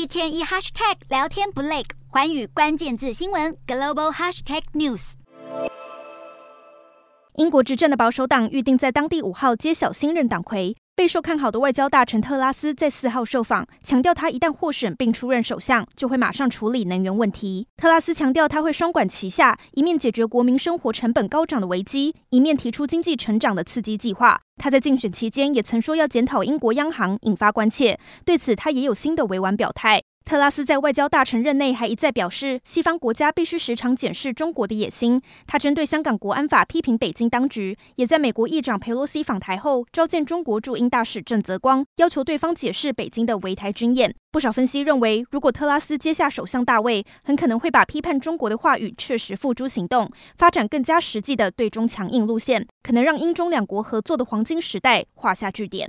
一天一 hashtag 聊天不累，环宇关键字新闻 global hashtag news。英国执政的保守党预定在当地五号揭晓新任党魁。备受看好的外交大臣特拉斯在四号受访，强调他一旦获选并出任首相，就会马上处理能源问题。特拉斯强调他会双管齐下，一面解决国民生活成本高涨的危机，一面提出经济成长的刺激计划。他在竞选期间也曾说要检讨英国央行，引发关切。对此，他也有新的委婉表态。特拉斯在外交大臣任内还一再表示，西方国家必须时常检视中国的野心。他针对香港国安法批评北京当局，也在美国议长裴洛西访台后召见中国驻英大使郑泽光，要求对方解释北京的围台军演。不少分析认为，如果特拉斯接下首相大位，很可能会把批判中国的话语确实付诸行动，发展更加实际的对中强硬路线，可能让英中两国合作的黄金时代画下句点。